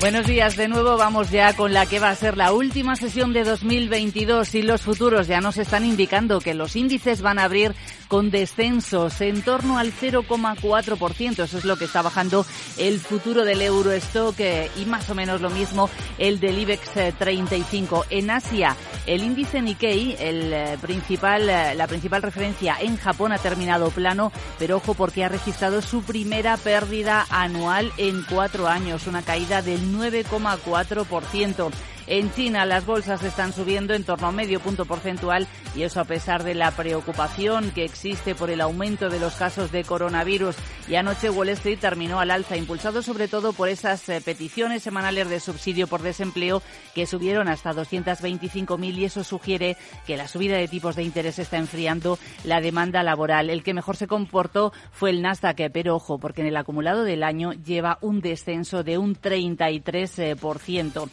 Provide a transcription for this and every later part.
Buenos días de nuevo. Vamos ya con la que va a ser la última sesión de 2022 y los futuros ya nos están indicando que los índices van a abrir con descensos en torno al 0,4%. Eso es lo que está bajando el futuro del Eurostock eh, y más o menos lo mismo el del IBEX 35. Eh, en Asia, el índice Nikkei, el eh, principal, la principal referencia en Japón ha terminado plano, pero ojo porque ha registrado su primera pérdida anual en cuatro años, una caída del 9,4%. En China las bolsas están subiendo en torno a medio punto porcentual y eso a pesar de la preocupación que existe por el aumento de los casos de coronavirus. Y anoche Wall Street terminó al alza, impulsado sobre todo por esas eh, peticiones semanales de subsidio por desempleo que subieron hasta 225.000 y eso sugiere que la subida de tipos de interés está enfriando la demanda laboral. El que mejor se comportó fue el Nasdaq, pero ojo, porque en el acumulado del año lleva un descenso de un 33%.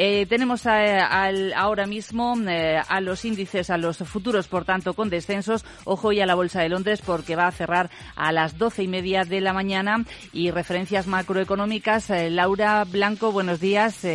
Eh, tenemos ahora mismo eh, a los índices, a los futuros, por tanto, con descensos. Ojo y a la Bolsa de Londres porque va a cerrar a las doce y media de la mañana. Y referencias macroeconómicas. Eh, Laura Blanco, buenos días.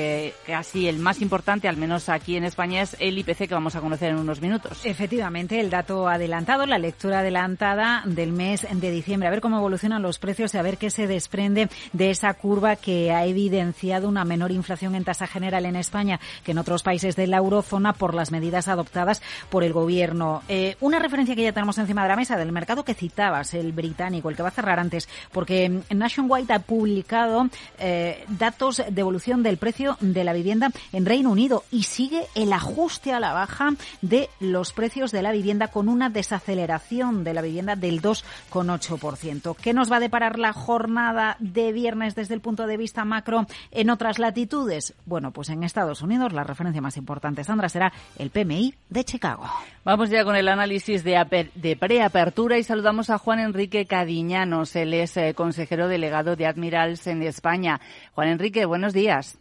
casi el más importante, al menos aquí en España, es el IPC que vamos a conocer en unos minutos. Efectivamente, el dato adelantado, la lectura adelantada del mes de diciembre. A ver cómo evolucionan los precios y a ver qué se desprende de esa curva que ha evidenciado una menor inflación en tasa general en en España que en otros países de la eurozona por las medidas adoptadas por el gobierno. Eh, una referencia que ya tenemos encima de la mesa del mercado que citabas, el británico, el que va a cerrar antes, porque Nationwide ha publicado eh, datos de evolución del precio de la vivienda en Reino Unido y sigue el ajuste a la baja de los precios de la vivienda con una desaceleración de la vivienda del 2,8%. ¿Qué nos va a deparar la jornada de viernes desde el punto de vista macro en otras latitudes? Bueno, pues en Estados Unidos la referencia más importante, Sandra, será el PMI de Chicago. Vamos ya con el análisis de, de preapertura y saludamos a Juan Enrique Cadiñanos. Él es eh, consejero delegado de Admirals en España. Juan Enrique, buenos días.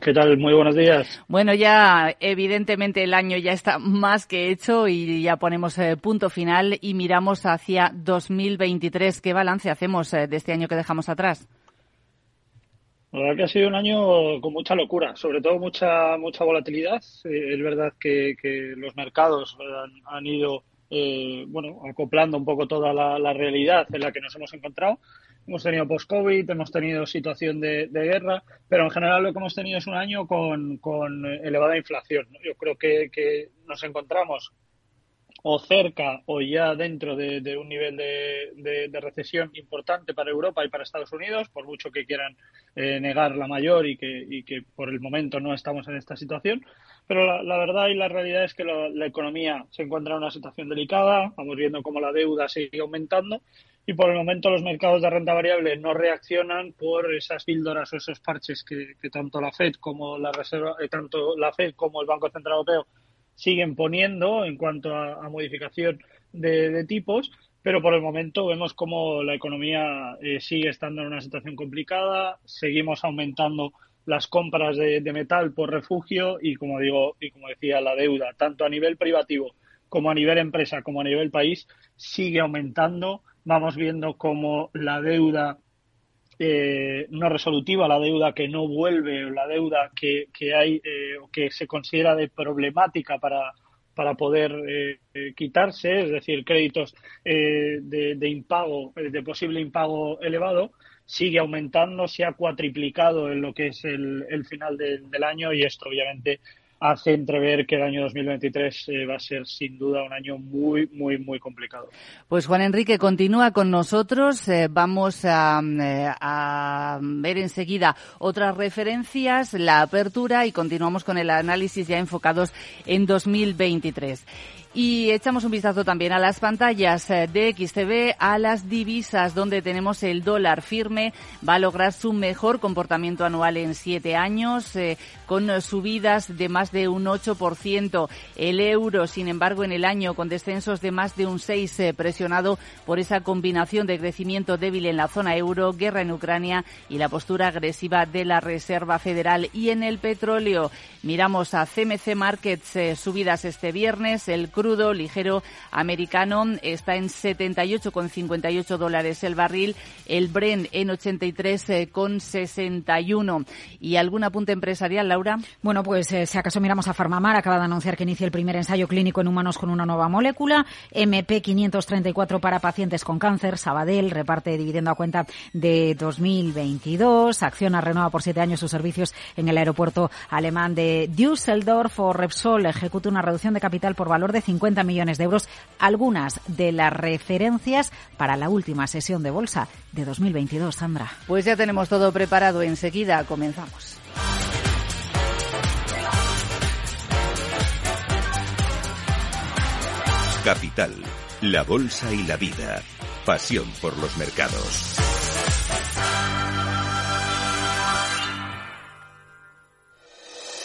¿Qué tal? Muy buenos días. Bueno, ya evidentemente el año ya está más que hecho y ya ponemos eh, punto final y miramos hacia 2023. ¿Qué balance hacemos eh, de este año que dejamos atrás? La verdad que ha sido un año con mucha locura, sobre todo mucha mucha volatilidad. Eh, es verdad que, los mercados han, ido eh, bueno acoplando un poco toda la, realidad en la que nos hemos encontrado. Hemos tenido post-COVID, hemos tenido situación de, guerra, pero en general lo que hemos tenido es un año con, con elevada inflación. Yo creo que, que nos encontramos o cerca o ya dentro de, un nivel de, recesión importante para Europa y para Estados Unidos, por mucho que quieran eh, negar la mayor y que, por el momento no estamos en esta situación. Pero la, verdad y la realidad es que la economía se encuentra en una situación delicada, vamos viendo cómo la deuda sigue aumentando y por el momento los mercados de renta variable no reaccionan por esas píldoras o esos parches que, tanto la Fed como la Reserva, eh, tanto la Fed como el Banco Central Europeo siguen poniendo en cuanto a, modificación de, tipos, pero por el momento vemos como la economía eh, sigue estando en una situación complicada, seguimos aumentando las compras de, metal por refugio y como digo y como decía la deuda tanto a nivel privativo como a nivel empresa como a nivel país sigue aumentando. Vamos viendo como la deuda eh, no resolutiva, la deuda que no vuelve, la deuda que, que hay eh, o que se considera de problemática para, para poder eh, quitarse, es decir, créditos de, de, impago, de posible impago elevado, sigue aumentando, se ha cuatriplicado en lo que es el, el final del año y esto obviamente hace entrever que el año 2023 eh, va a ser sin duda un año muy, muy, muy complicado. Pues Juan Enrique continúa con nosotros. Eh, vamos a, eh, a, ver enseguida otras referencias, la apertura y continuamos con el análisis ya enfocados en 2023. Y echamos un vistazo también a las pantallas eh, de XTV, a las divisas, donde tenemos el dólar firme, va a lograr su mejor comportamiento anual en siete años, eh, con subidas de más de un 8%. El euro, sin embargo, en el año, con descensos de más de un 6%, eh, presionado por esa combinación de crecimiento débil en la zona euro, guerra en Ucrania y la postura agresiva de la Reserva Federal. Y en el petróleo, miramos a CMC Markets, subidas este viernes, el crudo ligero americano. Está en 78,58 dólares el barril, el Bren en 83,61. ¿Y algún apunte empresarial, Laura? Bueno, pues eh, si acaso miramos a Farmamar, acaba de anunciar que inicia el primer ensayo clínico en humanos con una nueva molécula, MP534 para pacientes con cáncer, Sabadell reparte dividendo a cuenta de 2022, Acciona renueva por siete años sus servicios en el aeropuerto alemán de Düsseldorf. O Repsol ejecuta una reducción de capital por valor de 50 millones de euros, algunas de las referencias para la última sesión de bolsa de 2022, Sandra. Pues ya tenemos todo preparado. Enseguida comenzamos. Capital, la bolsa y la vida. Pasión por los mercados.